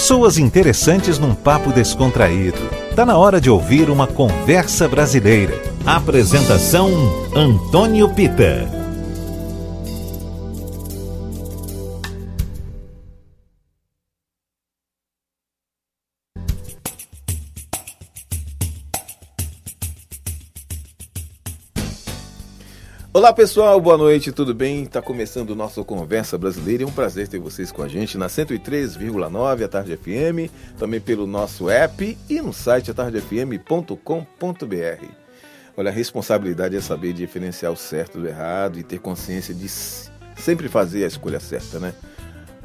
Pessoas interessantes num papo descontraído. Tá na hora de ouvir uma conversa brasileira. Apresentação Antônio Pita. Olá pessoal, boa noite, tudo bem? Está começando o nosso Conversa Brasileira e é um prazer ter vocês com a gente na 103,9 a Tarde FM, também pelo nosso app e no site atardefm.com.br. Olha, a responsabilidade é saber diferenciar o certo do errado e ter consciência de sempre fazer a escolha certa, né?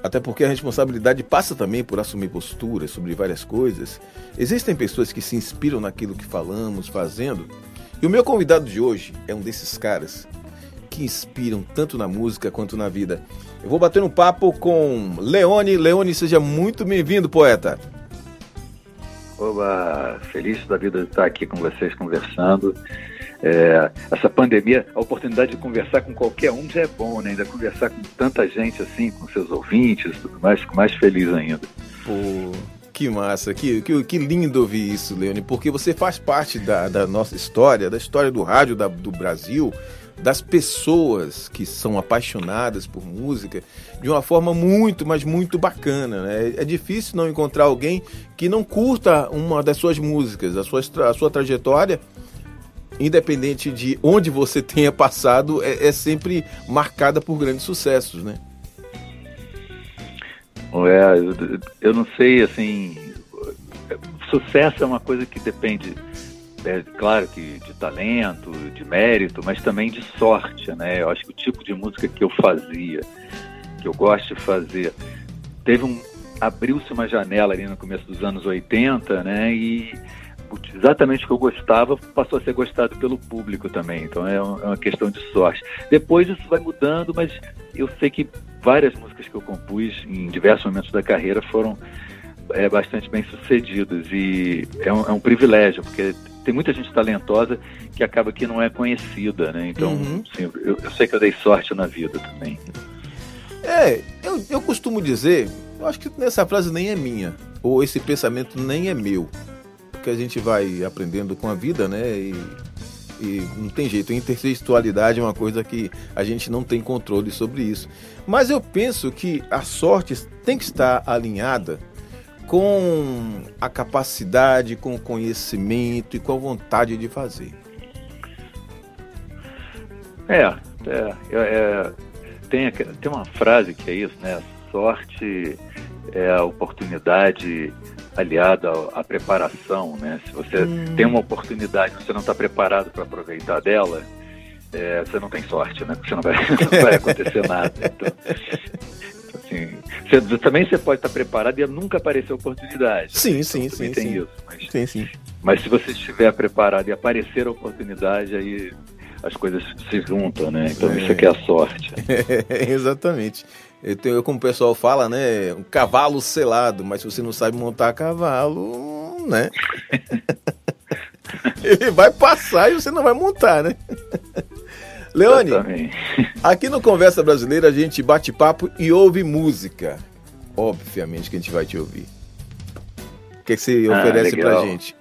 Até porque a responsabilidade passa também por assumir posturas sobre várias coisas. Existem pessoas que se inspiram naquilo que falamos, fazendo. E o meu convidado de hoje é um desses caras que inspiram tanto na música quanto na vida. Eu vou bater um papo com Leone. Leone, seja muito bem-vindo, poeta. Oba, feliz da vida de estar aqui com vocês conversando. É, essa pandemia, a oportunidade de conversar com qualquer um já é bom, né? Ainda conversar com tanta gente assim, com seus ouvintes e tudo mais, fico mais feliz ainda. Pô, que massa, que, que, que lindo ouvir isso, Leone, porque você faz parte da, da nossa história, da história do rádio da, do Brasil das pessoas que são apaixonadas por música de uma forma muito, mas muito bacana. Né? É difícil não encontrar alguém que não curta uma das suas músicas, a sua, a sua trajetória, independente de onde você tenha passado, é, é sempre marcada por grandes sucessos, né? É, eu, eu não sei, assim, sucesso é uma coisa que depende é, claro que de talento, de mérito, mas também de sorte, né? Eu acho que o tipo de música que eu fazia, que eu gosto de fazer, teve um abriu-se uma janela ali no começo dos anos 80, né? E exatamente o que eu gostava passou a ser gostado pelo público também. Então é, é uma questão de sorte. Depois isso vai mudando, mas eu sei que várias músicas que eu compus em diversos momentos da carreira foram é, bastante bem sucedidas e é um, é um privilégio porque tem muita gente talentosa que acaba que não é conhecida, né? Então, uhum. sim, eu, eu, sei que eu dei sorte na vida também. É, eu, eu costumo dizer, eu acho que essa frase nem é minha, ou esse pensamento nem é meu, porque a gente vai aprendendo com a vida, né? E, e não tem jeito, a intertextualidade é uma coisa que a gente não tem controle sobre isso. Mas eu penso que a sorte tem que estar alinhada com a capacidade, com o conhecimento e com a vontade de fazer. É, é, é, é tem, tem uma frase que é isso, né? Sorte é a oportunidade aliada à preparação, né? Se você hum. tem uma oportunidade, você não está preparado para aproveitar dela, é, você não tem sorte, né? Porque não vai, não vai acontecer nada. Então, assim, você, também você pode estar preparado e nunca aparecer oportunidade. Sim, sim, então, sim. Tem sim. isso. Mas, sim, sim. Mas se você estiver preparado e aparecer a oportunidade, aí as coisas se juntam, né? Então é. isso aqui é a sorte. É, exatamente. Eu tenho, como o pessoal fala, né? Um cavalo selado, mas se você não sabe montar cavalo, né? Ele vai passar e você não vai montar, né? Leone, aqui no Conversa Brasileira a gente bate papo e ouve música. Obviamente que a gente vai te ouvir. O que, que você ah, oferece legal. pra gente?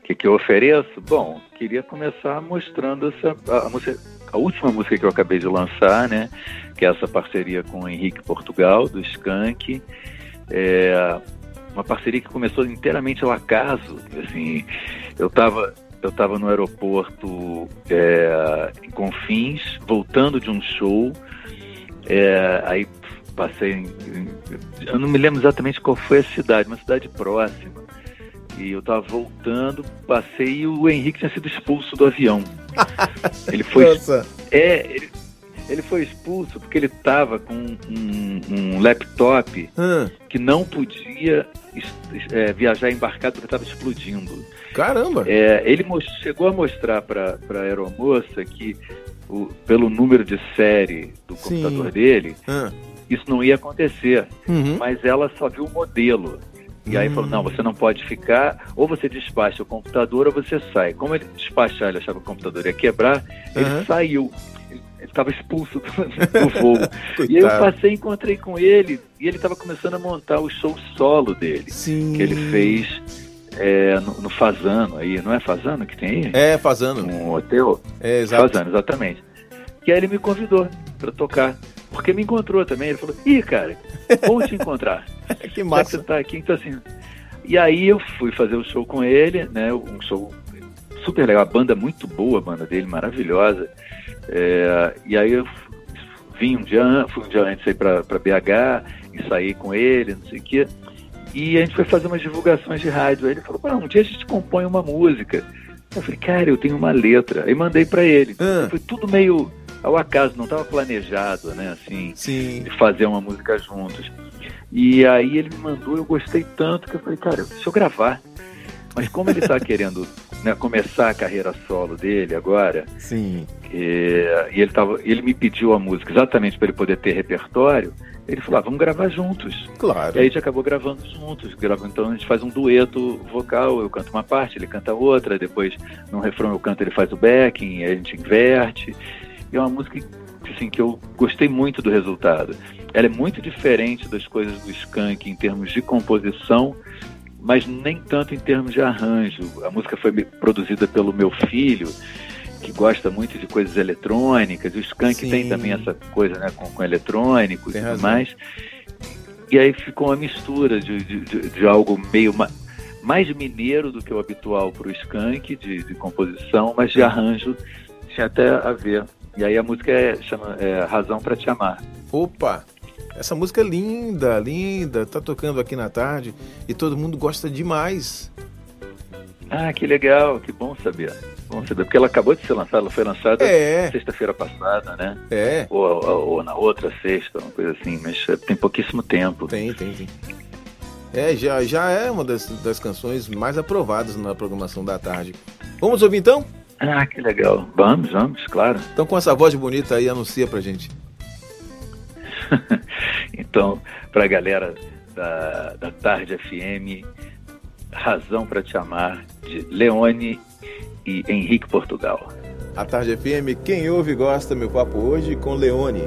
O que, que eu ofereço? Bom, queria começar mostrando essa, a, música, a última música que eu acabei de lançar, né? Que é essa parceria com o Henrique Portugal, do Skank. É uma parceria que começou inteiramente ao acaso. Assim, eu estava eu estava no aeroporto é, em Confins, voltando de um show. É, aí passei. Em, eu não me lembro exatamente qual foi a cidade, uma cidade próxima. E eu estava voltando, passei e o Henrique tinha sido expulso do avião. ele foi. Nossa. É, ele, ele foi expulso porque ele estava com um, um laptop hum. que não podia é, viajar embarcado porque estava explodindo. Caramba! É, ele chegou a mostrar para a aeromoça que, o, pelo número de série do Sim. computador dele, hum. isso não ia acontecer. Uhum. Mas ela só viu o modelo. E aí falou, não, você não pode ficar, ou você despacha o computador ou você sai. Como ele despachar, ele achava que o computador ia quebrar, ele uhum. saiu ele estava expulso do, do voo. e aí eu passei, encontrei com ele, e e ele estava começando a montar o show solo dele, Sim. que ele fez é, no, no Fazano aí, não é Fazano que tem aí? É, fazendo. Um hotel? É, exato. Fazano, exatamente. E aí ele me convidou para tocar. Porque me encontrou também. Ele falou, ih, cara, vou te encontrar. que que massa. você tá aqui, então assim. E aí eu fui fazer o show com ele, né? Um show super legal, a banda muito boa, a banda dele, maravilhosa. É, e aí eu vim um dia, fui um dia antes aí pra, pra BH, e saí com ele, não sei o quê. E a gente foi fazer umas divulgações de rádio. Aí ele falou, "Ah, um dia a gente compõe uma música. Eu falei, cara, eu tenho uma letra. Aí mandei pra ele. Ah. Foi tudo meio ao acaso, não estava planejado, né? Assim, Sim. de fazer uma música juntos. E aí ele me mandou, eu gostei tanto que eu falei, cara, deixa eu gravar. Mas como ele está querendo né, começar a carreira solo dele agora, Sim. é, e ele, tava, ele me pediu a música exatamente para ele poder ter repertório, ele falou, ah, vamos gravar juntos. Claro. E aí a gente acabou gravando juntos. Então a gente faz um dueto vocal, eu canto uma parte, ele canta outra, depois no refrão eu canto, ele faz o backing, aí a gente inverte. E é uma música que, assim, que eu gostei muito do resultado. Ela é muito diferente das coisas do Skank em termos de composição, mas nem tanto em termos de arranjo. A música foi produzida pelo meu filho, que gosta muito de coisas eletrônicas. O Skank Sim. tem também essa coisa né, com, com eletrônico Tem e tudo razão. mais. E aí ficou uma mistura de, de, de- de algo meio ma- mais mineiro do que o habitual para o Skank, de, de composição, mas de arranjo tinha até a ver. E aí a música é, chama é, Razão para Te Amar. Opa! Essa música é linda, linda. Tá tocando aqui na tarde e todo mundo gosta demais. Ah, que legal, que bom saber. Bom saber, porque ela acabou de ser lançada, ela foi lançada É, sexta-feira passada, né? é. Ou, ou- ou na outra sexta, uma coisa assim, mas tem pouquíssimo tempo. Tem, tem, tem. É, já, já é uma das, das canções mais aprovadas na programação da tarde. Vamos ouvir então? Ah, que legal. Vamos, vamos, claro. Então com essa voz bonita aí, anuncia pra gente. Então, para a galera da, da Tarde FM, Razão para Te Amar, de Leone e Henrique Portugal. A Tarde FM, quem ouve gosta, meu papo hoje com Leone.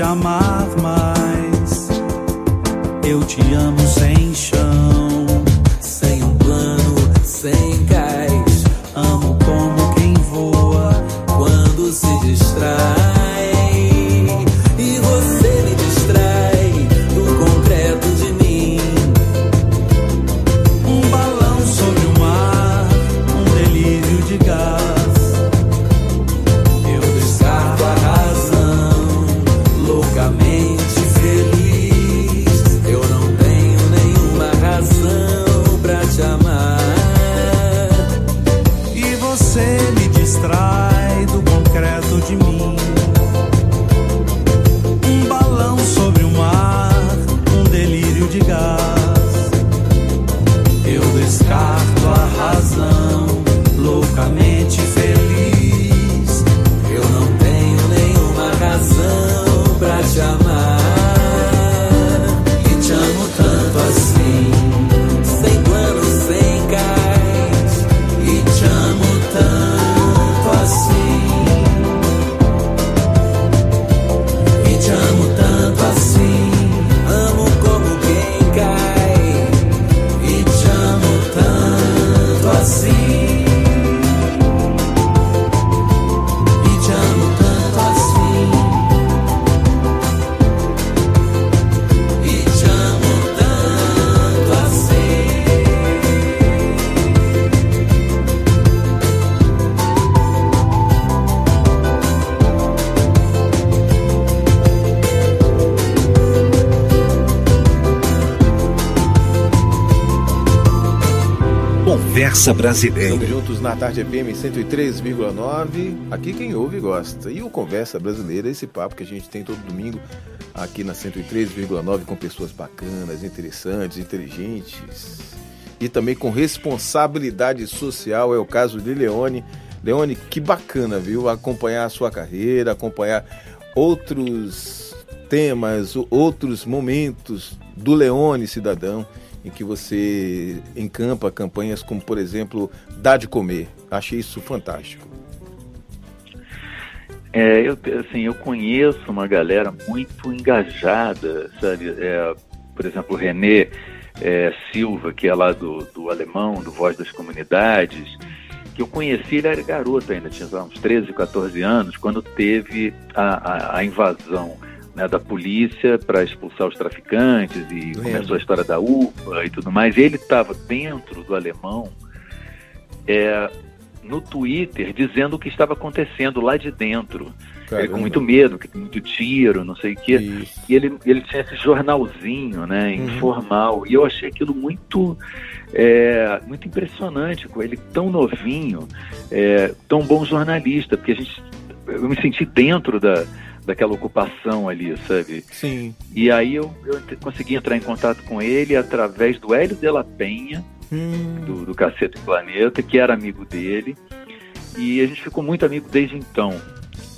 Me Conversa Brasileira. Estamos juntos na tarde FM 103,9. Aqui quem ouve gosta. E o Conversa Brasileira, esse papo que a gente tem todo domingo aqui na 103,9 com pessoas bacanas, interessantes, inteligentes e também com responsabilidade social. É o caso de Leone. Leone, que bacana, viu? Acompanhar a sua carreira, acompanhar outros temas, outros momentos do Leone cidadão em que você encampa campanhas como, por exemplo, Dá de Comer. Achei isso fantástico. É, eu, assim, eu conheço uma galera muito engajada, sabe? É, por exemplo, o René é, Silva, que é lá do, do Alemão, do Voz das Comunidades, que eu conheci, ele era garoto ainda, tinha uns 13, 14 anos, quando teve a, a, a invasão né, da polícia para expulsar os traficantes e Lembro. começou a história da UPA e tudo mais. Ele estava dentro do Alemão é, no Twitter dizendo o que estava acontecendo lá de dentro. Ele com muito medo, tem muito tiro, não sei o quê. Isso. E ele, ele tinha esse jornalzinho, né, Uhum. informal. E eu achei aquilo muito, é, muito impressionante, com ele tão novinho, é, tão bom jornalista, porque a gente, eu me senti dentro da, daquela ocupação ali, sabe? Sim. E aí eu, eu consegui entrar em contato com ele através do Hélio de la Penha, Hum, do, do Cacete Planeta, que era amigo dele. E a gente ficou muito amigo desde então.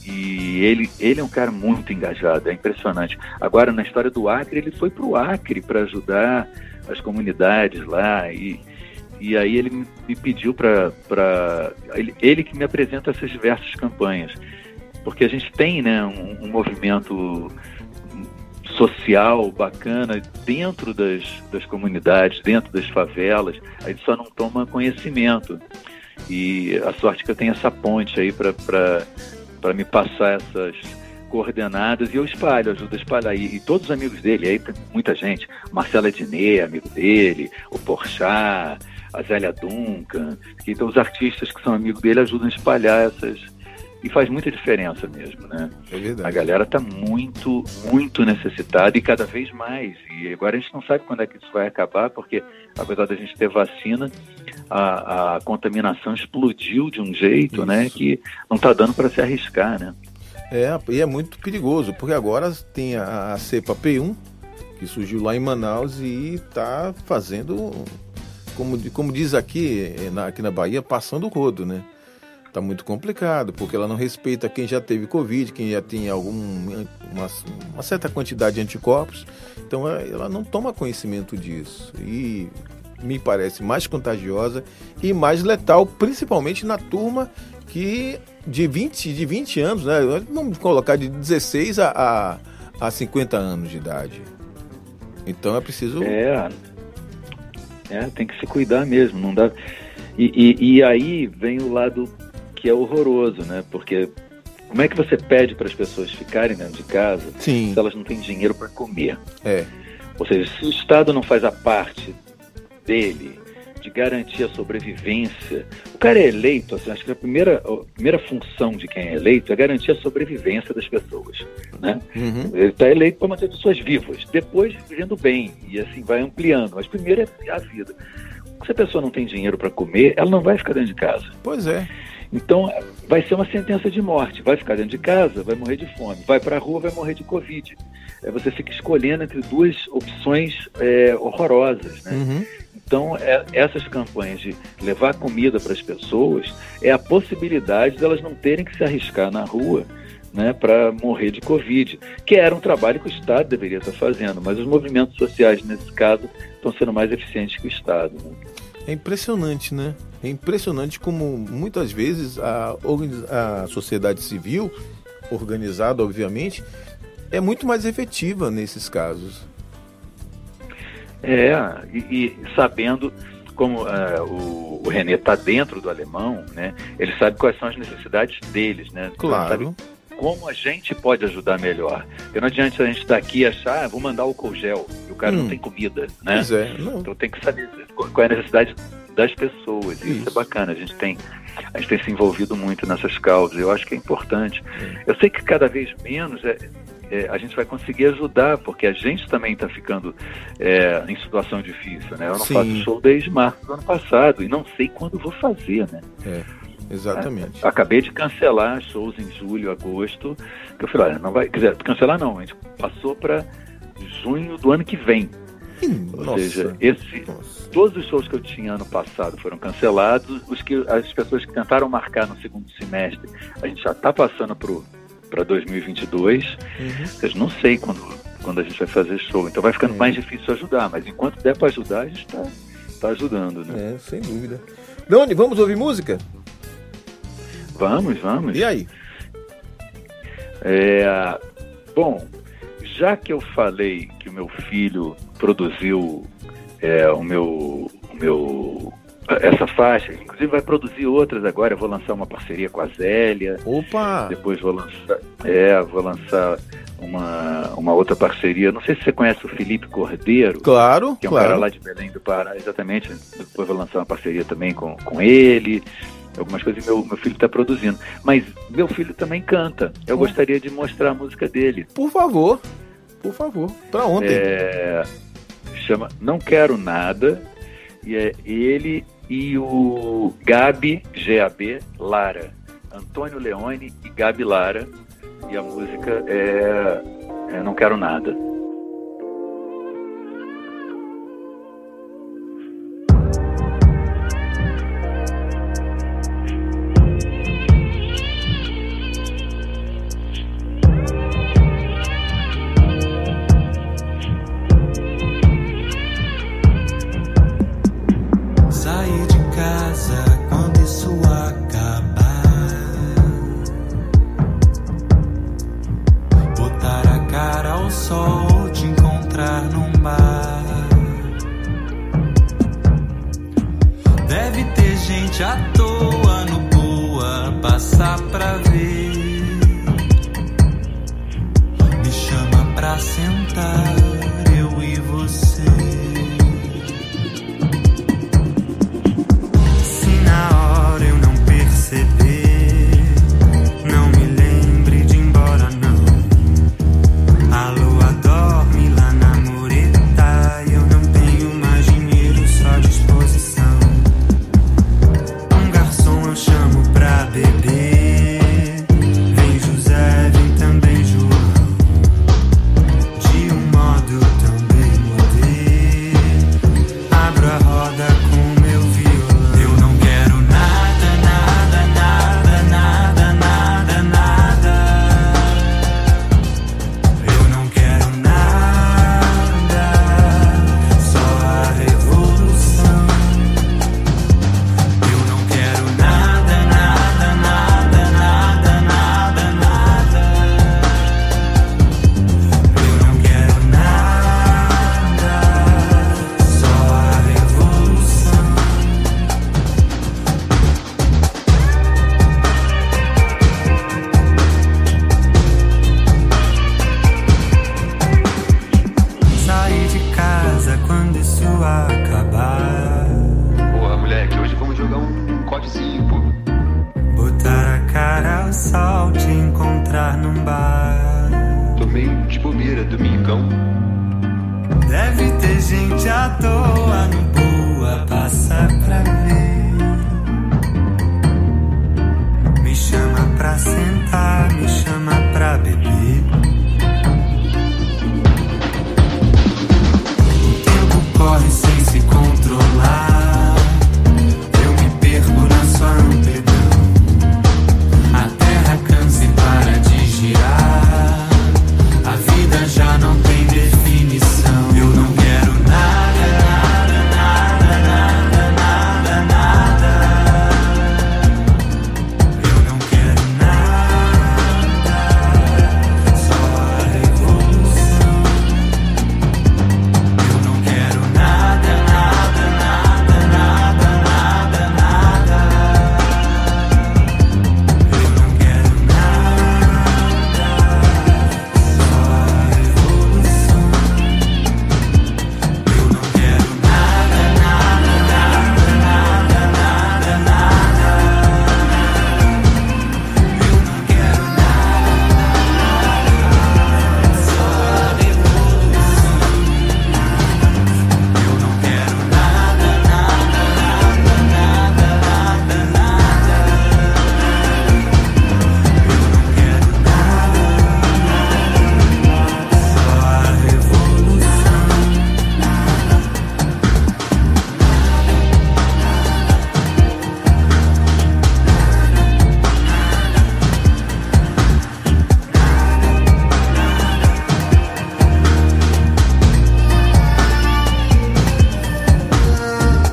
E ele, ele é um cara muito engajado, é impressionante. Agora, na história do Acre, ele foi para o Acre para ajudar as comunidades lá. E, e aí ele me me pediu para. Ele, ele que me apresenta essas diversas campanhas. Porque a gente tem né, um, um movimento social bacana dentro das, das comunidades, dentro das favelas, a gente só não toma conhecimento. E a sorte que eu tenho essa ponte aí para me passar essas coordenadas e eu espalho, ajudo a espalhar. E, e todos os amigos dele, aí tem muita gente, Marcela Diné, amigo dele, o Porchat, a Zélia Duncan, então os artistas que são amigos dele ajudam a espalhar essas. E faz muita diferença mesmo, né? é verdade. A galera está muito, muito necessitada e cada vez mais. E agora a gente não sabe quando é que isso vai acabar, porque apesar da gente ter vacina, a, a contaminação explodiu de um jeito, Isso. né, que não está dando para se arriscar, né? É, e é muito perigoso, porque agora tem a, a cepa P1, que surgiu lá em Manaus e está fazendo, como, como diz aqui, na, aqui na Bahia, passando o rodo, né? Tá muito complicado, porque ela não respeita quem já teve Covid, quem já tem algum, uma, certa quantidade de anticorpos, então ela, ela não toma conhecimento disso. E me parece mais contagiosa e mais letal, principalmente na turma que de 20, de 20 anos, né? Vamos colocar de 16 a, a, a 50 anos de idade. Então é preciso. É, é, tem que se cuidar mesmo, não dá. E, e, e aí vem o lado que é horroroso, né? Porque como é que você pede para as pessoas ficarem dentro de casa Sim, se elas não têm dinheiro para comer? é. Ou seja, se o Estado não faz a parte dele de garantir a sobrevivência, o cara é eleito, assim, acho que a primeira, a primeira função de quem é eleito é garantir a sobrevivência das pessoas, né? Uhum. Ele está eleito para manter as pessoas vivas, depois vivendo bem e assim vai ampliando. Mas primeiro é a vida. Se a pessoa não tem dinheiro para comer, ela não vai ficar dentro de casa. Pois é. Então, vai ser uma sentença de morte. Vai ficar dentro de casa, vai morrer de fome. Vai para a rua, vai morrer de Covid. É, você fica escolhendo entre duas opções é, horrorosas, né? Uhum. Então, é, essas campanhas de levar comida para as pessoas é a possibilidade delas não terem que se arriscar na rua né, para morrer de Covid, que era um trabalho que o Estado deveria estar fazendo, mas os movimentos sociais, nesse caso, estão sendo mais eficientes que o Estado. Né? É impressionante, né? É impressionante como muitas vezes a, a sociedade civil, organizada, obviamente, é muito mais efetiva nesses casos. É, e, e sabendo como uh, o, o René está dentro do alemão, né? Ele sabe quais são as necessidades deles, né? Claro. Como a gente pode ajudar melhor. Porque não adianta a gente estar aqui e achar, ah, vou mandar o gel, e o cara hum. não tem comida, né? Pois é, não. Então tem que saber qual é a necessidade das pessoas. Isso, Isso é bacana. A gente tem a gente tem se envolvido muito nessas causas. Eu acho que é importante. Eu sei que cada vez menos é, é, a gente vai conseguir ajudar, porque a gente também está ficando é, em situação difícil, né? Eu não Sim. faço show desde março do ano passado e não sei quando vou fazer, né? É, exatamente. Acabei de cancelar shows em julho, agosto, que eu falei, olha, não vai, quer dizer, cancelar não, a gente passou para junho do ano que vem. Ou Nossa. seja, esse, todos os shows que eu tinha ano passado foram cancelados. Os que as pessoas que tentaram marcar no segundo semestre, a gente já está passando para 2022. Uhum. Eu não sei quando, quando a gente vai fazer show. Então vai ficando é. mais difícil ajudar. Mas enquanto der para ajudar, a gente está tá ajudando, né? É, sem dúvida. Doni, vamos ouvir música? Vamos, vamos. E aí? É, bom, já que eu falei que o meu filho produziu é, o meu, o meu essa faixa, inclusive vai produzir outras agora. Eu vou lançar uma parceria com a Zélia. Opa! Depois vou lançar, é, vou lançar uma, uma outra parceria. Não sei se você conhece o Felipe Cordeiro. Claro, que é um claro. cara lá de Belém do Pará, exatamente. Depois vou lançar uma parceria também com, com ele. Algumas coisas meu, meu filho está produzindo. Mas meu filho também canta. Eu hum. gostaria de mostrar a música dele. Por favor. Por favor. Para ontem. É, chama Não Quero Nada. E é ele e o Gabi GAB Lara. Antônio Leone e Gabi Lara. E a música é, é Não Quero Nada. noite à toa no boa, passar pra ver. gente à toa não boa, passa pra ver. Me chama pra sentar.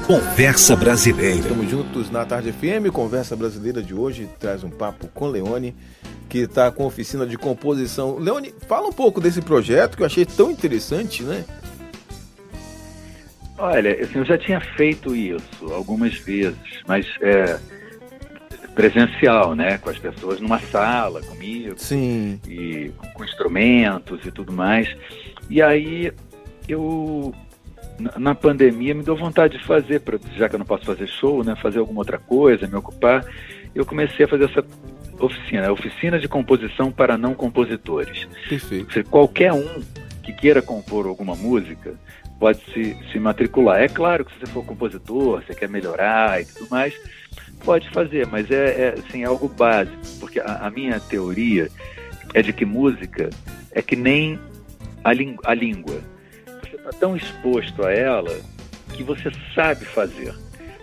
Conversa Brasileira. Estamos juntos na Tarde FM, Conversa Brasileira de hoje traz um papo com Leone, que está com oficina de composição. Leone, fala um pouco desse projeto que eu achei tão interessante, né? Olha, assim, eu já tinha feito isso algumas vezes, mas é, presencial, né? Com as pessoas numa sala comigo Sim. e com instrumentos e tudo mais. E aí eu na- pandemia me deu vontade de fazer, já que eu não posso fazer show, né? Fazer alguma outra coisa, me ocupar. Eu comecei a fazer essa oficina, oficina de composição para não compositores. Perfeito. Você- qualquer um que queira compor alguma música pode se, se matricular. É claro que se você for compositor, você quer melhorar e tudo mais, pode fazer, mas é, é, assim, é algo básico, porque a, a minha teoria é de que música é que nem a, a língua. Está tão exposto a ela que você sabe fazer.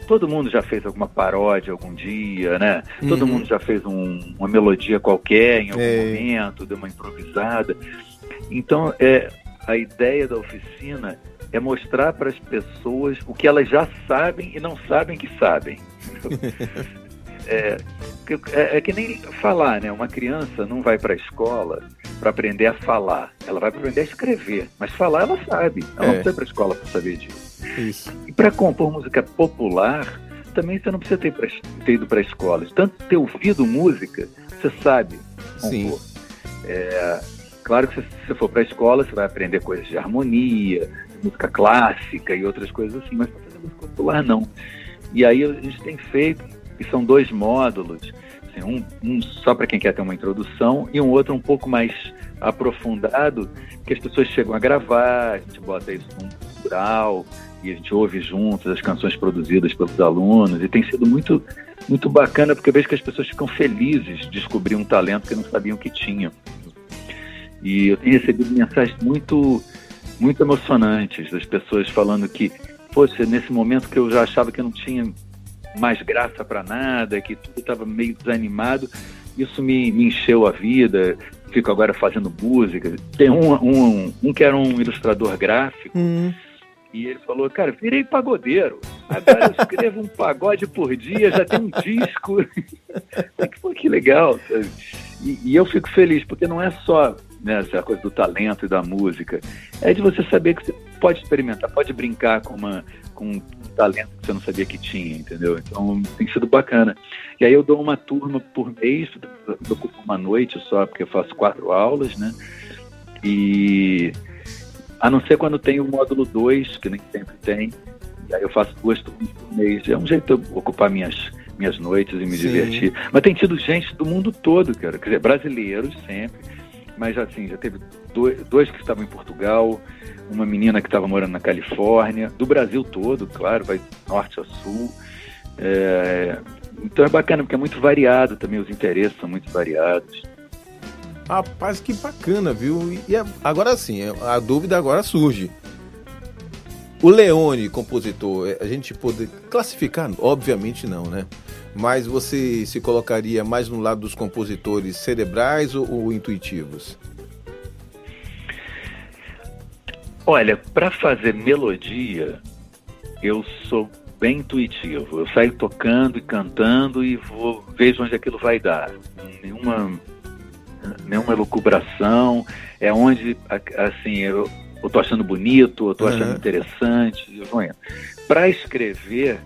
Todo mundo já fez alguma paródia algum dia, né? Todo Uhum. mundo já fez um- uma melodia qualquer em algum É. momento, deu uma improvisada. Então, é, a ideia da oficina é mostrar para as pessoas o que elas já sabem e não sabem que sabem. é, que- é- é que nem falar, né? Uma criança não vai para a escola para aprender a falar. Ela vai aprender a escrever. Mas falar ela sabe. Ela É. não precisa ir para a escola para saber disso. Isso. E para compor música popular, também você não precisa ter, pra- ter ido para a escola. De Tanto ter ouvido música, você sabe Sim. compor. É, claro que se você for para a escola, você vai aprender coisas de harmonia, música clássica e outras coisas assim, mas para fazer música popular, não. E aí a gente tem feito, e são dois módulos, assim, um, um só para quem quer ter uma introdução e um outro um pouco mais aprofundado, que as pessoas chegam a gravar, a gente bota isso num plural e a gente ouve juntos as canções produzidas pelos alunos e tem sido muito muito bacana porque eu vejo que as pessoas ficam felizes de descobrir um talento que não sabiam que tinham. E eu tenho recebido mensagens muito muito emocionantes das pessoas falando que, poxa, nesse momento que eu já achava que eu não tinha mais graça para nada, que tudo estava meio desanimado, isso me, me encheu a vida. Fico agora fazendo música. Tem um, um, um que era um ilustrador gráfico Hum, e ele falou, cara, virei pagodeiro. Agora eu escrevo um pagode por dia, já tem um disco. que, pô, que legal. E, e eu fico feliz, porque não é só né, essa coisa do talento e da música. É de você saber que você pode experimentar, pode brincar com, uma, com um talento que você não sabia que tinha, entendeu? Então tem sido bacana. E aí eu dou uma turma por mês, eu ocupo uma noite só, porque eu faço quatro aulas, né? E a não ser quando tem o módulo 2, que nem sempre tem. E aí eu faço duas turmas por mês. É um jeito de eu ocupar minhas, minhas noites e me Sim. divertir. Mas tem tido gente do mundo todo, cara. Quer dizer, brasileiros sempre. Mas assim, já teve dois, dois que estavam em Portugal, uma menina que estava morando na Califórnia, do Brasil todo, claro, vai norte a sul. É, então é bacana, porque é muito variado também, os interesses são muito variados. Rapaz, que bacana, viu? E agora sim, a dúvida agora surge. O Leone, compositor, é, a gente pode classificar? Obviamente não, né? Mas você se colocaria mais no lado dos compositores cerebrais ou, ou intuitivos? Olha, para fazer melodia, eu sou bem intuitivo. Eu saio tocando e cantando e vou vejo onde aquilo vai dar. Nenhuma nenhuma elucubração. É onde assim eu, eu tô achando bonito, eu tô achando uhum. interessante, eu vou indo. Para escrever,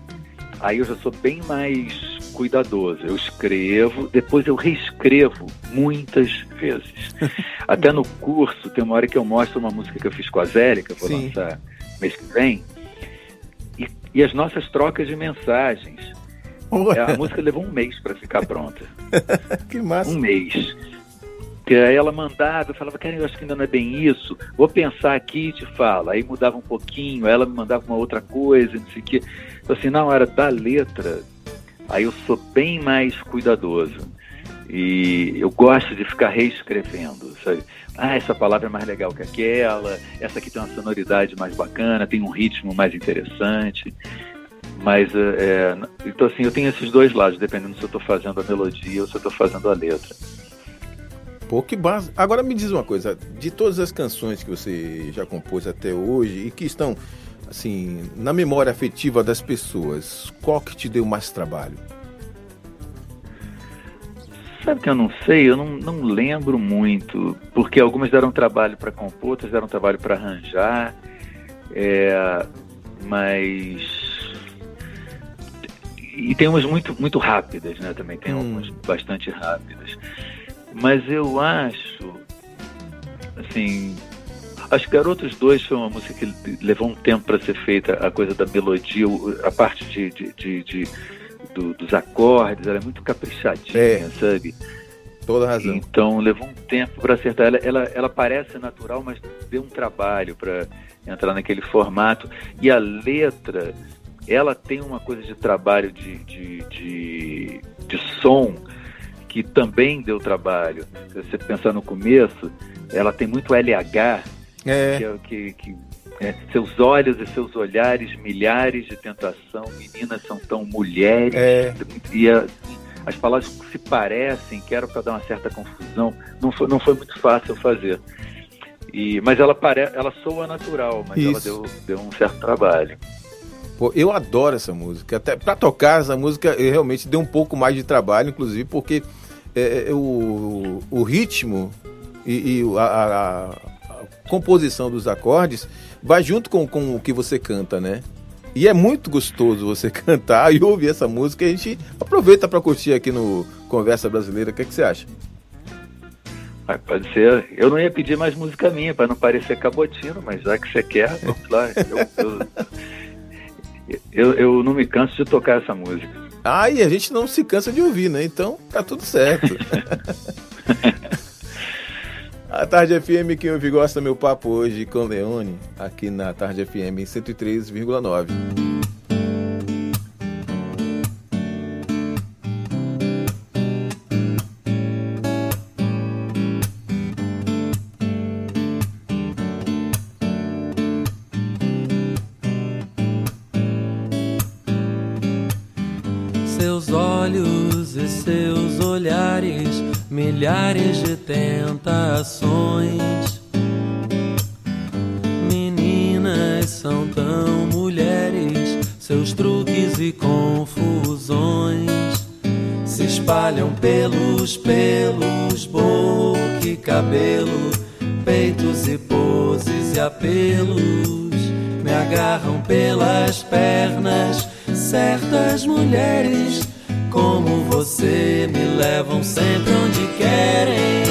aí eu já sou bem mais cuidadoso. Eu escrevo, depois eu reescrevo muitas vezes. Até no curso, tem uma hora que eu mostro uma música que eu fiz com a Zélia, que eu vou Sim. lançar mês que vem, e, e as nossas trocas de mensagens. Ué. A música levou um mês para ficar pronta. que massa. Um mês. Que aí ela mandava, eu falava, cara, eu acho que ainda não é bem isso. Vou pensar aqui e te falo. Aí mudava um pouquinho, ela me mandava uma outra coisa, não sei o quê. Então, assim, na hora da letra, aí eu sou bem mais cuidadoso. E eu gosto de ficar reescrevendo, sabe? Ah, essa palavra é mais legal que aquela, essa aqui tem uma sonoridade mais bacana, tem um ritmo mais interessante. Mas, é, então assim, eu tenho esses dois lados, dependendo se eu estou fazendo a melodia ou se eu estou fazendo a letra. Pô, que base. Agora me diz uma coisa, de todas as canções que você já compôs até hoje e que estão, assim, na memória afetiva das pessoas, qual que te deu mais trabalho? Sabe que eu não sei, eu não, não lembro muito, porque algumas deram trabalho para compor, outras deram trabalho para arranjar, é, mas. E tem umas muito, muito rápidas, né? Também tem hum. algumas bastante rápidas. Mas eu acho, assim, Acho que Garotos 2 foi uma música que levou um tempo para ser feita, a coisa da melodia, a parte de, de, de, de do, dos acordes, ela é muito caprichadinha, é. sabe? Toda razão. Então levou um tempo para acertar. Ela, ela, ela parece natural, mas deu um trabalho para entrar naquele formato. E a letra, ela tem uma coisa de trabalho de, de, de, de som que também deu trabalho. Se você pensar no começo, ela tem muito LH, é. que, é que, que é, seus olhos e seus olhares, milhares de tentação, meninas são tão mulheres. É. E a, as palavras se parecem, que era para dar uma certa confusão. Não foi, não foi muito fácil fazer. E, mas ela, pare, ela soa natural, mas Isso. ela deu, deu um certo trabalho. Pô, eu adoro essa música. Até para tocar essa música, realmente deu um pouco mais de trabalho, inclusive, porque é, é o, o ritmo e, e a, a, composição dos acordes vai junto com, com o que você canta, né? E é muito gostoso você cantar e ouvir essa música. A gente aproveita para curtir aqui no Conversa Brasileira. O que, é que você acha? Ah, pode ser. Eu não ia pedir mais música minha para não parecer cabotino, mas já que você quer, vamos lá. Eu, eu, eu, eu, não me canso de tocar essa música. Ah, e a gente não se cansa de ouvir, né? Então tá tudo certo. A Tarde FM, quem ouve gosta meu papo hoje com Leone, aqui na Tarde FM 103,9. Seus olhos e seus olhares milhares de tentações. Meninas são tão mulheres, seus truques e confusões se espalham pelos pelos, boca e cabelo, peitos e poses e apelos. Me agarram pelas pernas, certas mulheres como você me levam sempre onde querem.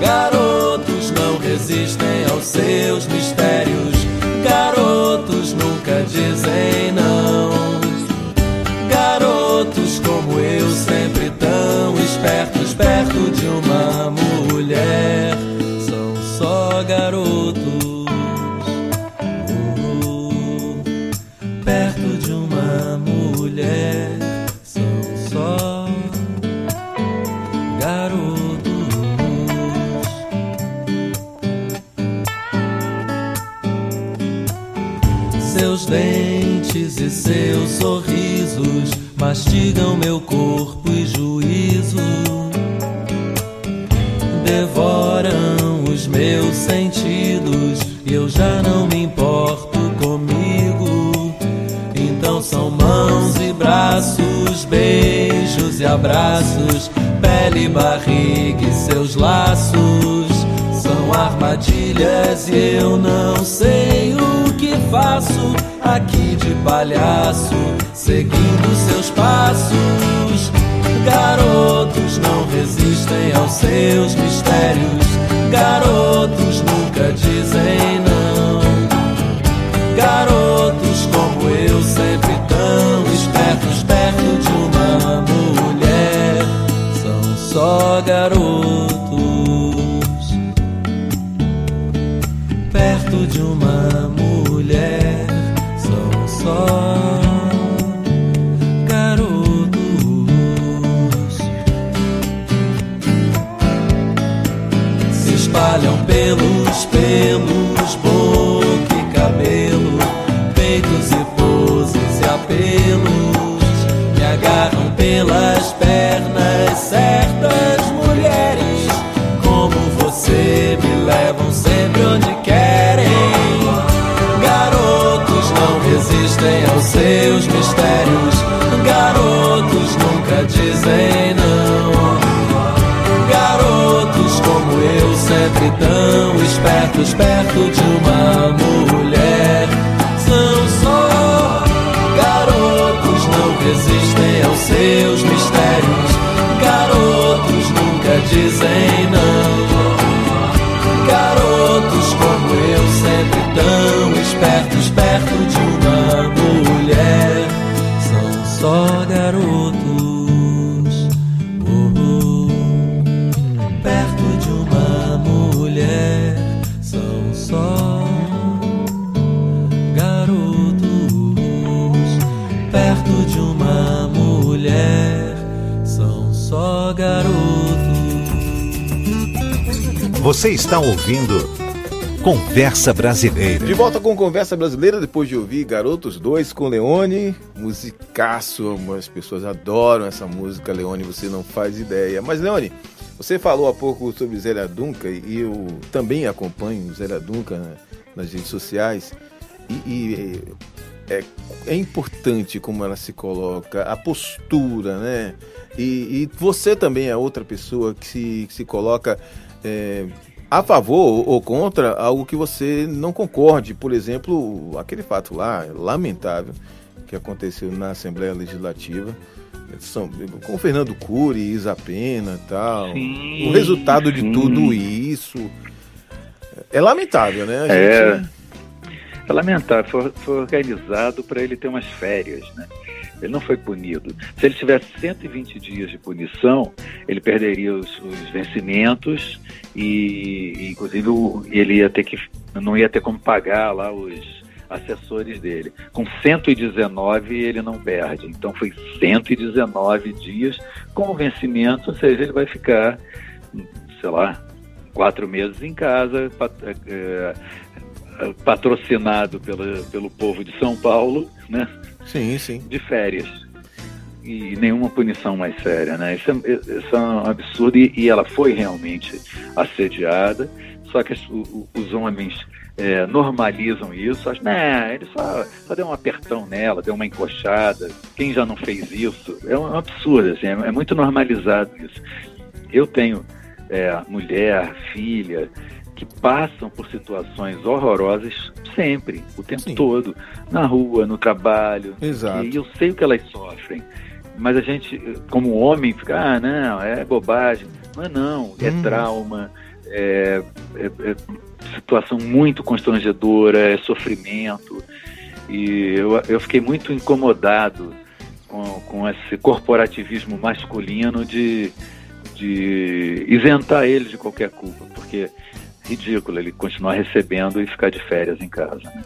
Garotos não resistem aos seus mistérios. Sorrisos mastigam meu corpo e juízo. Devoram os meus sentidos e eu já não me importo comigo. Então são mãos e braços, beijos e abraços, pele, barriga e seus laços. São armadilhas e eu não sei o que faço aqui de palhaço, seguindo seus passos. Garotos não resistem aos seus mistérios. Garotos nunca dizem não. Seus mistérios. Garotos nunca dizem não. Garotos como eu, sempre tão espertos perto de uma mulher. São só garotos, não resistem aos seus mistérios. Você está ouvindo Conversa Brasileira. De volta com Conversa Brasileira, depois de ouvir Garotos 2 com Leone, musicaço, as pessoas adoram essa música, Leone, você não faz ideia. Mas, Leone, você falou há pouco sobre Zélia Dunca e eu também acompanho Zélia Dunca né, nas redes sociais e, e é, é importante como ela se coloca, a postura, né? E, e você também é outra pessoa que se, que se coloca é, a favor ou contra algo que você não concorde. Por exemplo, aquele fato lá, lamentável, que aconteceu na Assembleia Legislativa. São, com o Fernando Cury, Isa Pena e tal. Sim, o resultado de sim. tudo isso é lamentável, né? A É. gente- É lamentável, foi, foi organizado para ele ter umas férias, né? Ele não foi punido. Se ele tivesse 120 dias de punição, ele perderia os, os vencimentos e, inclusive, ele ia ter que não ia ter como pagar lá os assessores dele. Com 119 ele não perde. Então foi 119 dias com vencimento, ou seja, ele vai ficar, sei lá, quatro meses em casa, eh, eh, patrocinado pela, pelo povo de São Paulo, né? Sim, sim. de férias. E nenhuma punição mais séria, né? Isso é, isso é um absurdo e, e ela foi realmente assediada, só que os homens é, normalizam isso, acham, né, ele só, só deu um apertão nela, deu uma encoxada, quem já não fez isso? É um absurdo, assim, é, é muito normalizado isso. Eu tenho é, mulher, filha, que passam por situações horrorosas sempre, o tempo Sim. todo, na rua, no trabalho, Exato. e eu sei o que elas sofrem. Mas a gente, como homem, fica, ah, não, é bobagem. Mas não, é Uhum. trauma, é, é- é situação muito constrangedora, é sofrimento. E eu, eu fiquei muito incomodado com, com esse corporativismo masculino de, de isentar ele de qualquer culpa, porque ridículo ele continuar recebendo e ficar de férias em casa. né?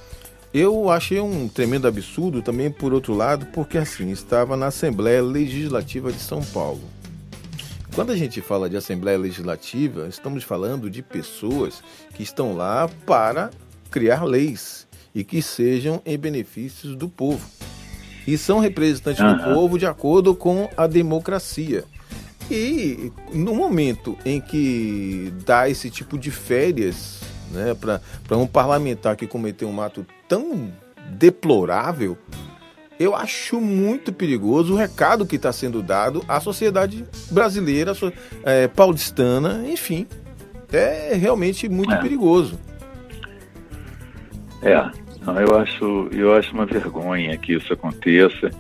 Eu achei um tremendo absurdo também, por outro lado, porque assim, estava na Assembleia Legislativa de São Paulo. Quando a gente fala de Assembleia Legislativa, estamos falando de pessoas que estão lá para criar leis. e que sejam em benefícios do povo. E são representantes do Aham. povo de acordo com a democracia. E no momento em que dá esse tipo de férias né, para um parlamentar que cometeu um ato tão deplorável, eu acho muito perigoso o recado que está sendo dado à sociedade brasileira, eh, paulistana, enfim. É realmente muito É. perigoso. É, não, eu acho, eu acho uma vergonha que isso aconteça.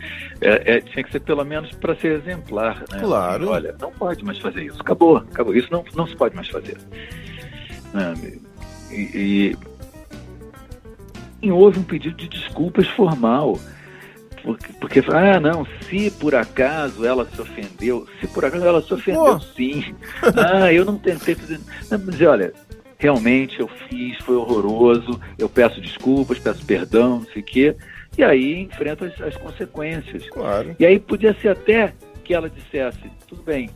É, é, tinha que ser pelo menos para ser exemplar, né? Claro. Assim, olha, não pode mais fazer isso. Acabou, acabou. Isso não, não se pode mais fazer. Né? E, e, houve um pedido de desculpas formal. Porque, porque, ah, não, se por acaso ela se ofendeu, se por acaso ela se ofendeu, Pô. sim. Ah, eu não tentei fazer. Não, mas olha, realmente eu fiz, foi horroroso, eu peço desculpas, peço perdão, não sei o quê. E aí enfrento as, as consequências. Claro. E aí podia ser até que ela dissesse, tudo bem,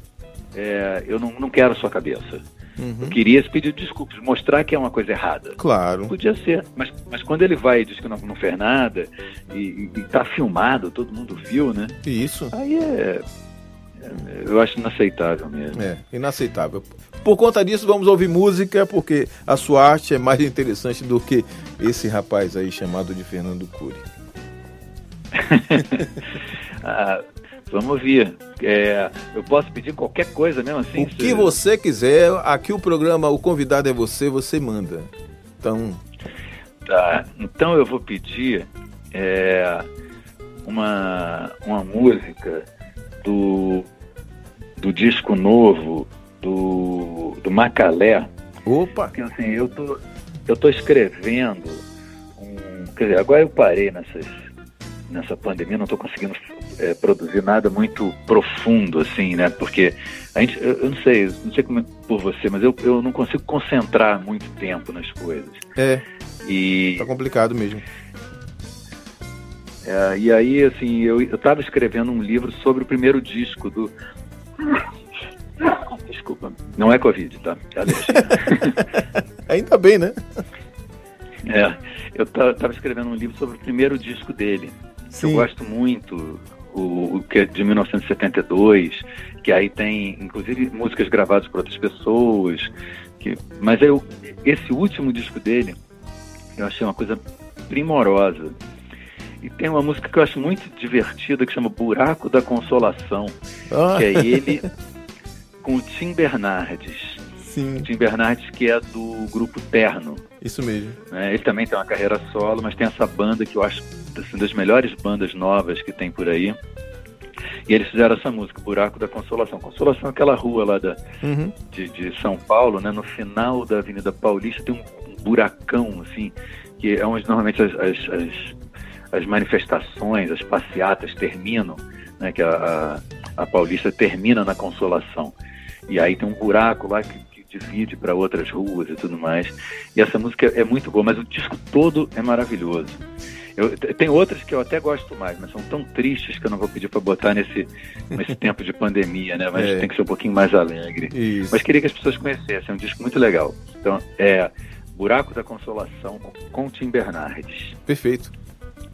é, eu não, não quero a sua cabeça. Uhum. Eu queria esse pedido de desculpas, mostrar que é uma coisa errada. Claro. Podia ser, mas, mas quando ele vai e diz que não, não fez nada, e, e tá filmado, todo mundo viu, né? Isso. Aí é- eu acho inaceitável mesmo. É, inaceitável. Por conta disso, vamos ouvir música, porque a sua arte é mais interessante do que esse rapaz aí chamado de Fernando Cury. Ah, vamos ouvir. É, eu posso pedir qualquer coisa mesmo assim? O que você quiser, aqui o programa, o convidado é você, você manda. Então, Tá, então eu vou pedir é, uma, uma música do, do disco novo do, do Macalé. opa, Porque assim, eu tô, eu tô escrevendo um. Quer dizer, agora eu parei nessas, nessa pandemia, não estou conseguindo é, produzir nada muito profundo, assim, né? Porque a gente, eu, eu não sei, não sei como é por você, mas eu, eu não consigo concentrar muito tempo nas coisas. é, E, tá complicado mesmo. é, e aí, assim, eu estava escrevendo um livro sobre o primeiro disco do. Desculpa, não é Covid, tá? É. Ainda bem, né? É, eu estava escrevendo um livro sobre o primeiro disco dele. que Eu gosto muito, o, o que é de 1972, que aí tem, inclusive, músicas gravadas por outras pessoas. Que, mas eu, esse último disco dele, eu achei uma coisa primorosa. E tem uma música que eu acho muito divertida que chama Buraco da Consolação, Ah, que é ele com o Tim Bernardes. sim, Tim Bernardes, que é do grupo Terno. isso mesmo. né? Ele também tem uma carreira solo, mas tem essa banda que eu acho assim, das melhores bandas novas que tem por aí. E eles fizeram essa música, Buraco da Consolação. Consolação é aquela rua lá da, Uhum. de, de São Paulo, né? No final da Avenida Paulista tem um, um buracão, assim, que é onde normalmente as, as, as, as manifestações, as passeatas terminam, né? Que a, a, a Paulista termina na Consolação. E aí tem um buraco lá que, que divide para outras ruas e tudo mais. E essa música é muito boa, mas o disco todo é maravilhoso. Eu, tem outras que eu até gosto mais, mas são tão tristes que eu não vou pedir para botar nesse, nesse tempo de pandemia, né? Mas É. tem que ser um pouquinho mais alegre. Isso. Mas queria que as pessoas conhecessem, é um disco muito legal. Então, é Buraco da Consolação com, com Tim Bernardes. Perfeito.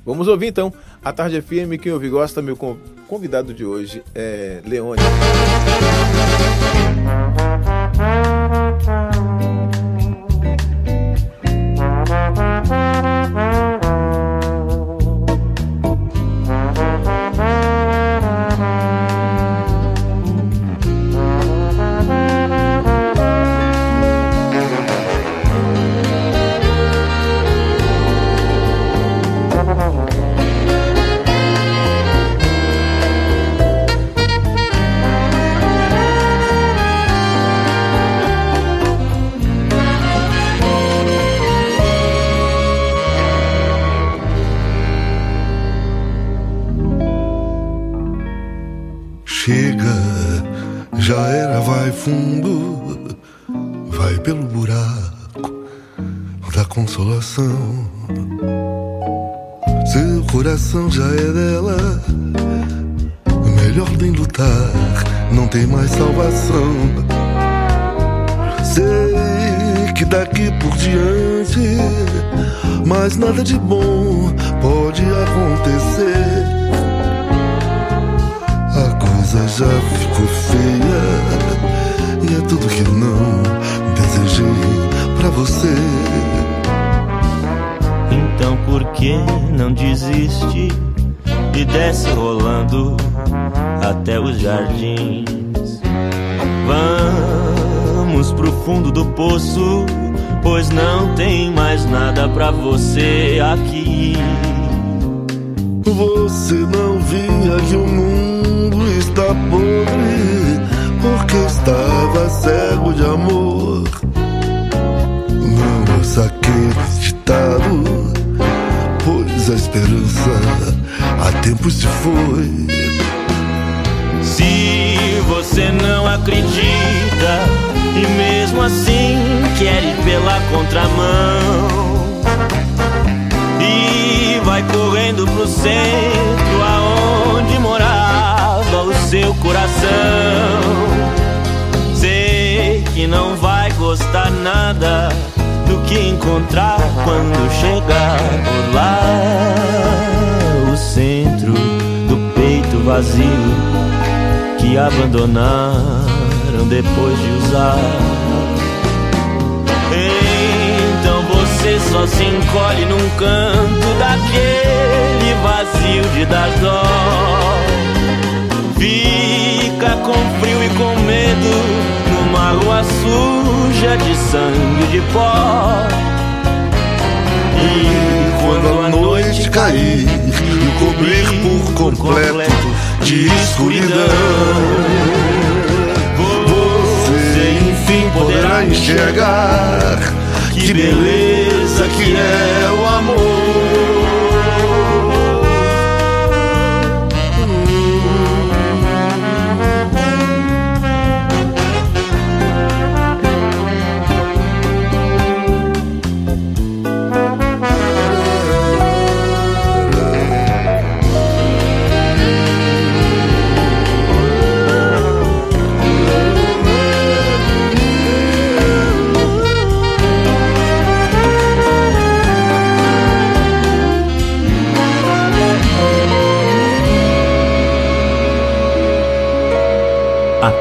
Vamos ouvir então. A Tarde FM, quem ouve gosta, meu con- convidado de hoje é Leone. Fundo, vai pelo buraco da consolação. Seu coração já é dela, melhor nem lutar, não tem mais salvação. Sei que daqui por diante mas nada de bom pode acontecer. A coisa já ficou feia e é tudo que eu não desejei pra você. Então por que não desiste e desce rolando até os jardins? Vamos pro fundo do poço, pois não tem mais nada pra você aqui. Você não via que o mundo está podre porque estava cego de amor. Não aquele ditado, pois a esperança há tempo se foi. Se você não acredita e mesmo assim quer ir pela contramão e vai correndo pro centro aonde morava o seu coração. Sei que não vai gostar nada do que encontrar quando chegar por lá. O centro do peito vazio que abandonaram depois de usar. Então você só se encolhe num canto daquele vazio de dar dó. Fica com frio e com medo numa rua suja de sangue de pó. E Quando a noite cair e cobrir por completo de escuridão, você enfim poderá enxergar que beleza que é o amor.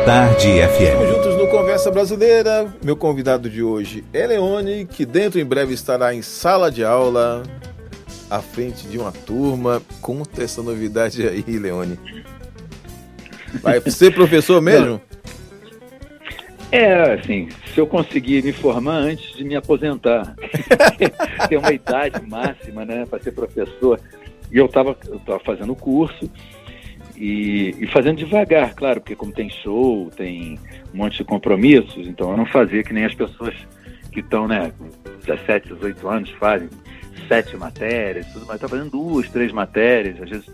Tarde Estamos FM. juntos no Conversa Brasileira. Meu convidado de hoje é Leone, que dentro em breve estará em sala de aula, à frente de uma turma. Conta essa novidade aí, Leone. Vai ser professor mesmo? É, assim, se eu conseguir me formar antes de me aposentar. Tem uma idade máxima, né, para ser professor. E eu estava eu tava fazendo o curso e, e fazendo devagar, claro, porque como tem show, tem um monte de compromissos, então eu não fazia que nem as pessoas que estão, né, com 17, 18 anos fazem sete matérias, tudo, mas tá fazendo duas, três matérias, às vezes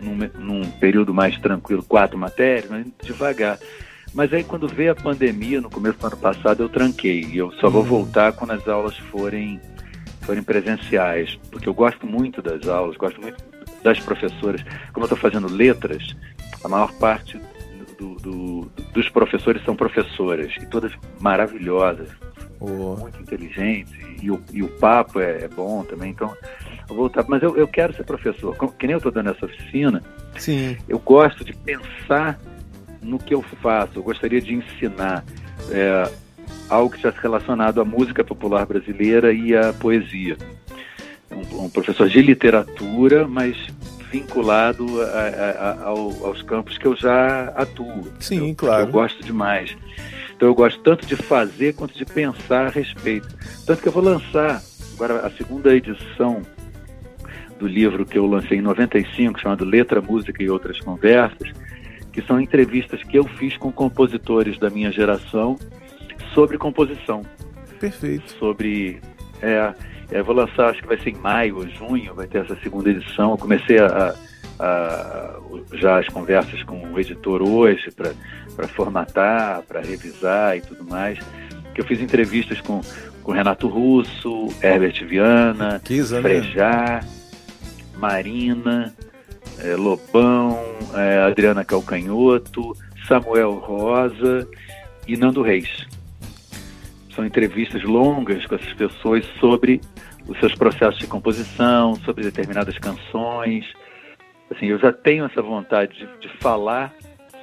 num, num período mais tranquilo, quatro matérias, mas devagar. Mas aí quando veio a pandemia, no começo do ano passado, eu tranquei. E eu só vou voltar quando as aulas forem, forem presenciais. Porque eu gosto muito das aulas, gosto muito das professoras. Como eu estou fazendo letras, a maior parte do- do- dos professores são professoras. E todas maravilhosas, Ô, muito inteligentes. E o, e o papo é, é bom também. Então, eu vou voltar. Mas eu, eu quero ser professor. Que nem eu estou dando essa oficina, sim. eu gosto de pensar no que eu faço. Eu gostaria de ensinar é, algo que estivesse relacionado à música popular brasileira e à poesia. Um, um professor de literatura, mas vinculado a- a- a- ao- aos campos que eu já atuo. Sim, entendeu? claro. Eu gosto demais. Então eu gosto tanto de fazer quanto de pensar a respeito. Tanto que eu vou lançar agora a segunda edição do livro que eu lancei em 95, chamado Letra, Música e Outras Conversas, que são entrevistas que eu fiz com compositores da minha geração sobre composição, Perfeito. sobre é, é, eu vou lançar, acho que vai ser em maio ou junho, vai ter essa segunda edição. Eu comecei a, a- já as conversas com o editor hoje para formatar, para revisar e tudo mais. Que eu fiz entrevistas com, com Renato Russo, Herbert Viana, Kisa, né? Frejá, Marina, eh, Lobão, eh, Adriana Calcanhoto, Samuel Rosa e Nando Reis. são entrevistas longas com essas pessoas sobre os seus processos de composição, sobre determinadas canções. Assim, eu já tenho essa vontade de, de falar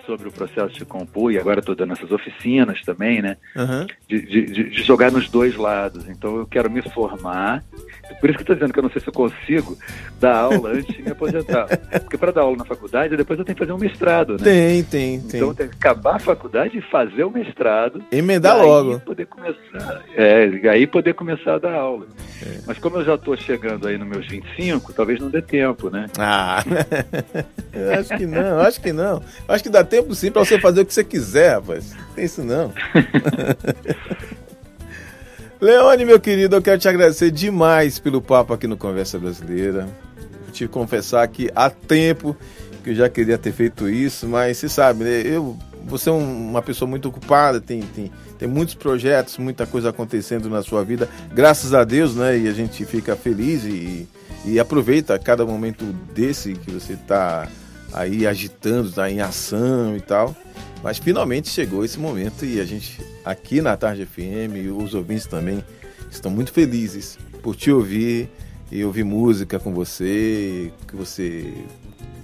sobre o processo de compor, e agora estou dando essas oficinas também, né? Aham. De, de- de- jogar nos dois lados. Então eu quero me formar. Por isso que eu estou dizendo que eu não sei se eu consigo dar aula antes de me aposentar. Porque para dar aula na faculdade, depois eu tenho que fazer um mestrado, né? Tem, tem, tem. Então eu tenho que acabar a faculdade e fazer o mestrado. Emendar logo. poder começar. É, e aí poder começar a dar aula. É. Mas como eu já estou chegando aí nos meus 25, talvez não dê tempo, né? Ah, acho que não, acho que não. Acho que dá tempo sim pra você fazer o que você quiser, rapaz. Não tem isso não. Leone, meu querido, eu quero te agradecer demais pelo papo aqui no Conversa Brasileira. Te confessar que há tempo que eu já queria ter feito isso, mas você sabe, né? Eu, você é um- uma pessoa muito ocupada, tem, tem, tem muitos projetos, muita coisa acontecendo na sua vida, graças a Deus, né? E a gente fica feliz e, e aproveita cada momento desse que você está aí agitando, está em ação e tal. Mas finalmente chegou esse momento e a gente aqui na Tarde FM e os ouvintes também estão muito felizes por te ouvir e ouvir música com você, que você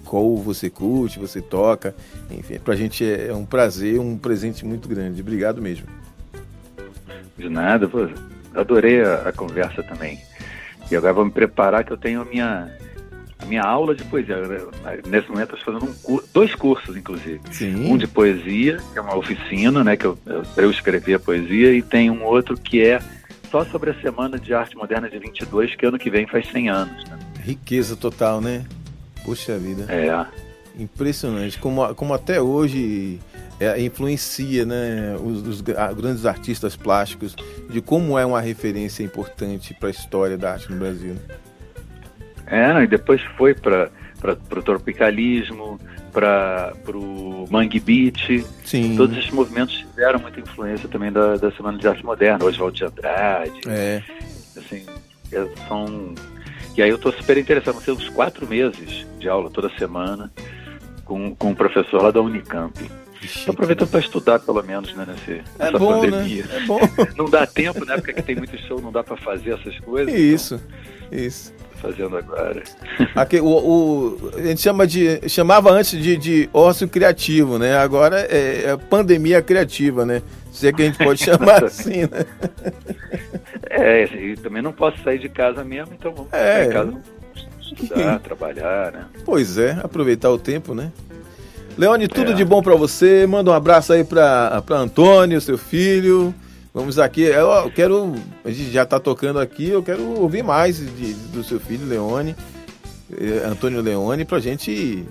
qual você curte, você toca, enfim, pra gente é é um prazer, um presente muito grande. Obrigado mesmo. De nada, pô, adorei a, a conversa também. E agora vou me preparar que eu tenho a minha, a minha aula de poesia. Nesse momento eu estou fazendo um cu- dois cursos, inclusive. Sim. Um de poesia, que é uma oficina, né, que eu, eu, escrever a poesia, e tem um outro que é só sobre a Semana de Arte Moderna de 22, que ano que vem faz 100 anos. Né? Riqueza total, né? Puxa vida. É, Impressionante. Como, como até hoje é, influencia né, os, os gra- grandes artistas plásticos, de como é uma referência importante para a história da arte no Brasil. É não, e depois foi para o tropicalismo, para o Mangue Beat, Sim. Todos esses movimentos tiveram muita influência também da, da Semana de Arte Moderna, Oswald de Andrade, É. assim, é, são... E aí eu estou super interessado, vão ser uns quatro meses de aula toda semana com, com um professor lá da Unicamp. Estou aproveitando para estudar, pelo menos, né, nesse, É nessa bom, pandemia. né? É bom. Não dá tempo, né, porque aqui tem muito show, não dá para fazer essas coisas. Isso. Isso. Fazendo agora. Aqui, o, o- a gente chama de, chamava antes de, de ócio criativo, né? Agora é, é pandemia criativa, né? Se é que a gente pode chamar assim, né? É, e também não posso sair de casa mesmo, então vamos É. ficar em casa estudar, trabalhar, né? Pois é, aproveitar o tempo, né? Leone, tudo É. de bom pra você. Manda um abraço aí pra Antônio, seu filho. Vamos aqui. Eu, quero. A gente já tá tocando aqui, eu quero ouvir mais de- do seu filho, Leone, eh, Antônio Leone, pra gente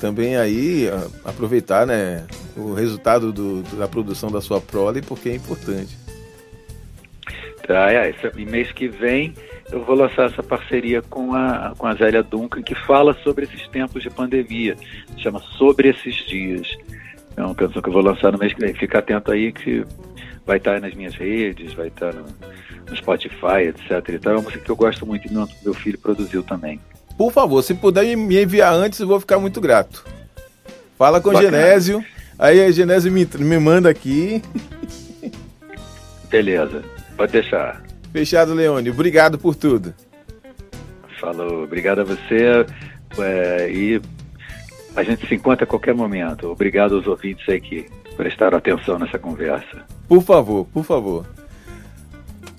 também aí a- aproveitar, né? O resultado do- da produção da sua prole, porque é importante. Tá, é, e mês que vem eu vou lançar essa parceria com a, com a Zélia Duncan, que fala sobre esses tempos de pandemia. Chama Sobre Esses Dias. É uma canção que eu vou lançar no mês que vem. Fica atento aí que vai estar nas minhas redes, vai estar no, no Spotify, etc. E tal. É uma música que eu gosto muito e meu, meu filho produziu também. Por favor, se puder me enviar antes, eu vou ficar muito grato. Fala com o Bacana. Genésio. Aí a Genésio me, me manda aqui. Beleza, pode deixar. Fechado, Leone. Obrigado por tudo. Falou, obrigado a você é, e a gente se encontra a qualquer momento. Obrigado aos ouvintes aí que prestaram atenção nessa conversa. Por favor, por favor.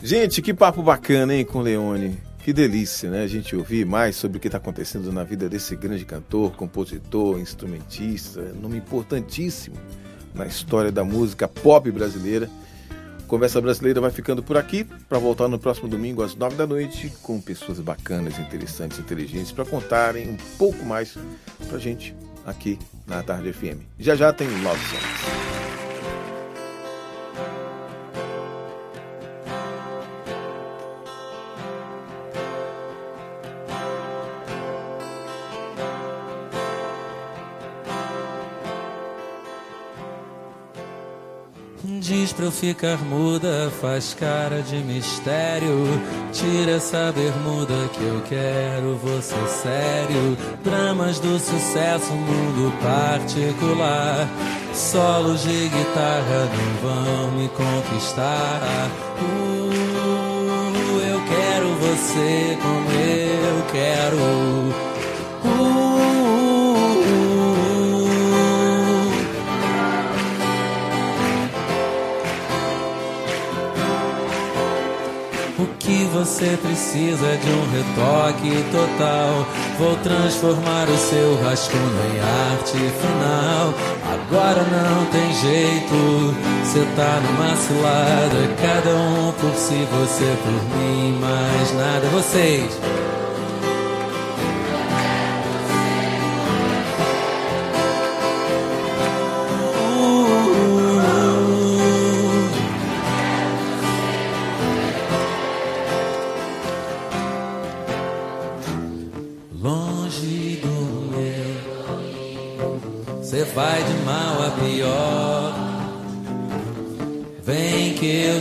Gente, que papo bacana, hein, com o Leone. Que delícia, né? A gente ouvir mais sobre o que está acontecendo na vida desse grande cantor, compositor, instrumentista, nome importantíssimo na história da música pop brasileira. Conversa Brasileira vai ficando por aqui para voltar no próximo domingo às nove da noite com pessoas bacanas, interessantes, inteligentes para contarem um pouco mais pra gente aqui na Tarde FM. Já já tem Love Songs. Pra eu ficar muda, faz cara de mistério. Tira essa bermuda que eu quero você sério. Dramas do sucesso, mundo particular. Solos de guitarra não vão me conquistar. Uh, eu quero você como eu quero. Uh, você precisa de um retoque total. Vou transformar o seu rascunho em arte final. Agora não tem jeito, cê tá numa cilada. Cada um por si, você por mim, mais nada. Vocês.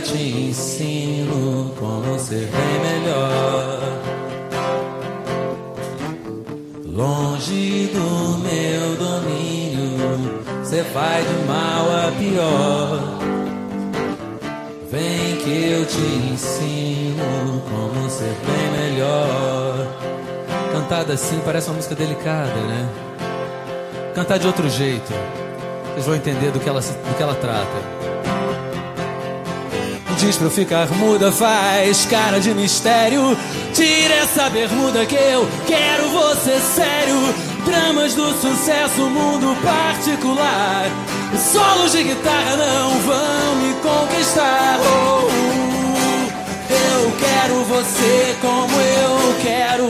Te ensino como ser bem melhor. Longe do meu domínio, você vai de mal a pior. Vem que eu te ensino como ser bem melhor. Cantada assim parece uma música delicada, né? Cantar de outro jeito, vocês vão entender do que ela, do que ela trata. Diz pra eu ficar muda, faz cara de mistério. Tira essa bermuda que eu quero você sério. Dramas do sucesso, mundo particular. Solos de guitarra não vão me conquistar. Oh, eu quero você como eu quero.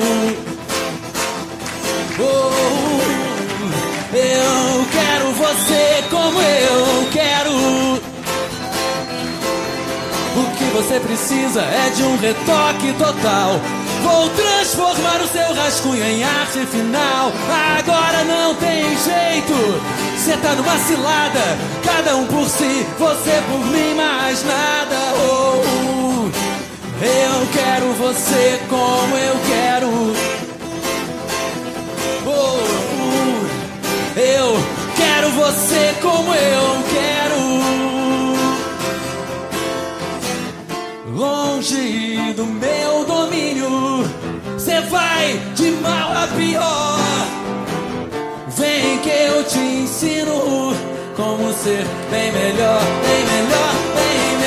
Oh, eu quero você como eu quero. Você precisa é de um retoque total. Vou transformar o seu rascunho em arte final. Agora não tem jeito. Cê tá numa cilada. Cada um por si, você por mim, mais nada. Oh, eu quero você como eu quero. Oh, eu quero você como eu Longe do meu domínio, cê vai de mal a pior. Vem que eu te ensino como ser bem melhor, bem melhor, bem melhor.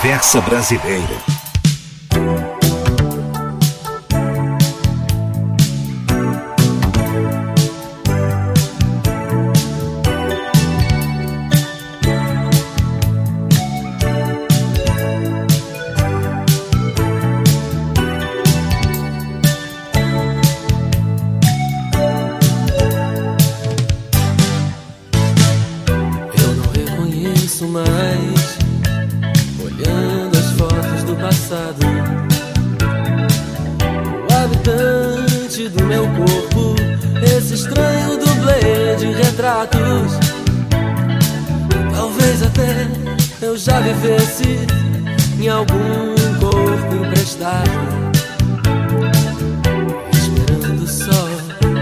Conversa Brasileira. Vivesse em algum corpo emprestado. Esperando só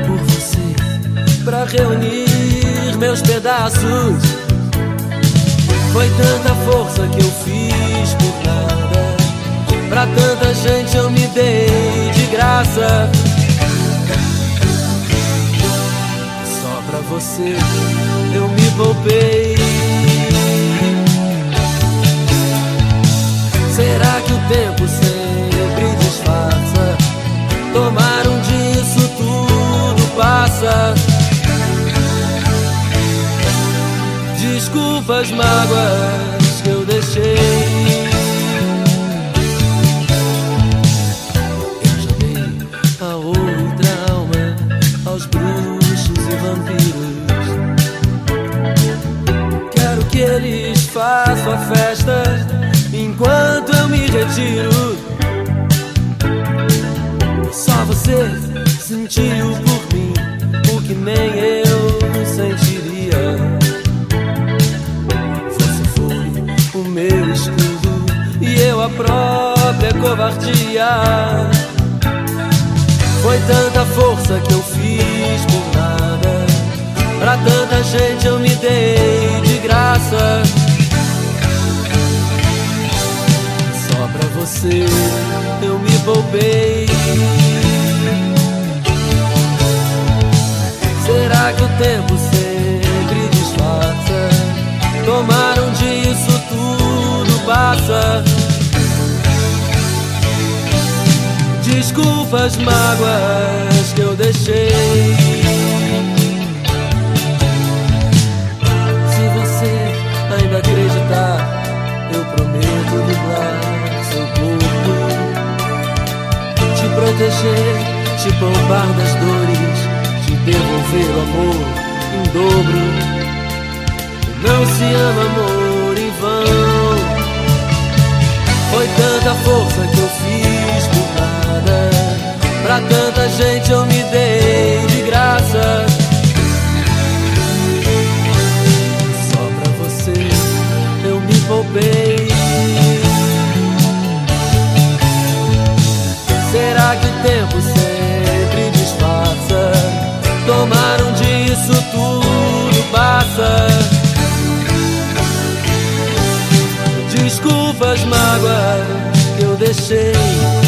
por você pra reunir meus pedaços. Foi tanta força que eu fiz por nada. Pra tanta gente eu me dei de graça. Só pra você eu me poupei. Que o tempo sempre disfarça. Tomar um disso tudo passa. Desculpa as mágoas que eu deixei. Retiro. Só você sentiu por mim o que nem eu sentiria. Você foi o meu escudo e eu a própria covardia. Foi tanta força que eu fiz por nada. Pra tanta gente eu me dei de graça. Você eu me poupei. Será que o tempo sempre disfarça? Tomaram disso tudo passa. Desculpa as mágoas que eu deixei. Se você ainda acreditar, eu prometo livrar seu corpo, te proteger, te poupar das dores, te devolver o amor em dobro. Não se ama amor em vão. Foi tanta força que eu fiz por nada. Pra tanta gente eu me dei de graça. Só pra você eu me poupei. Tempo sempre disfarça? Tomaram disso tudo passa. Desculpa as mágoas que eu deixei.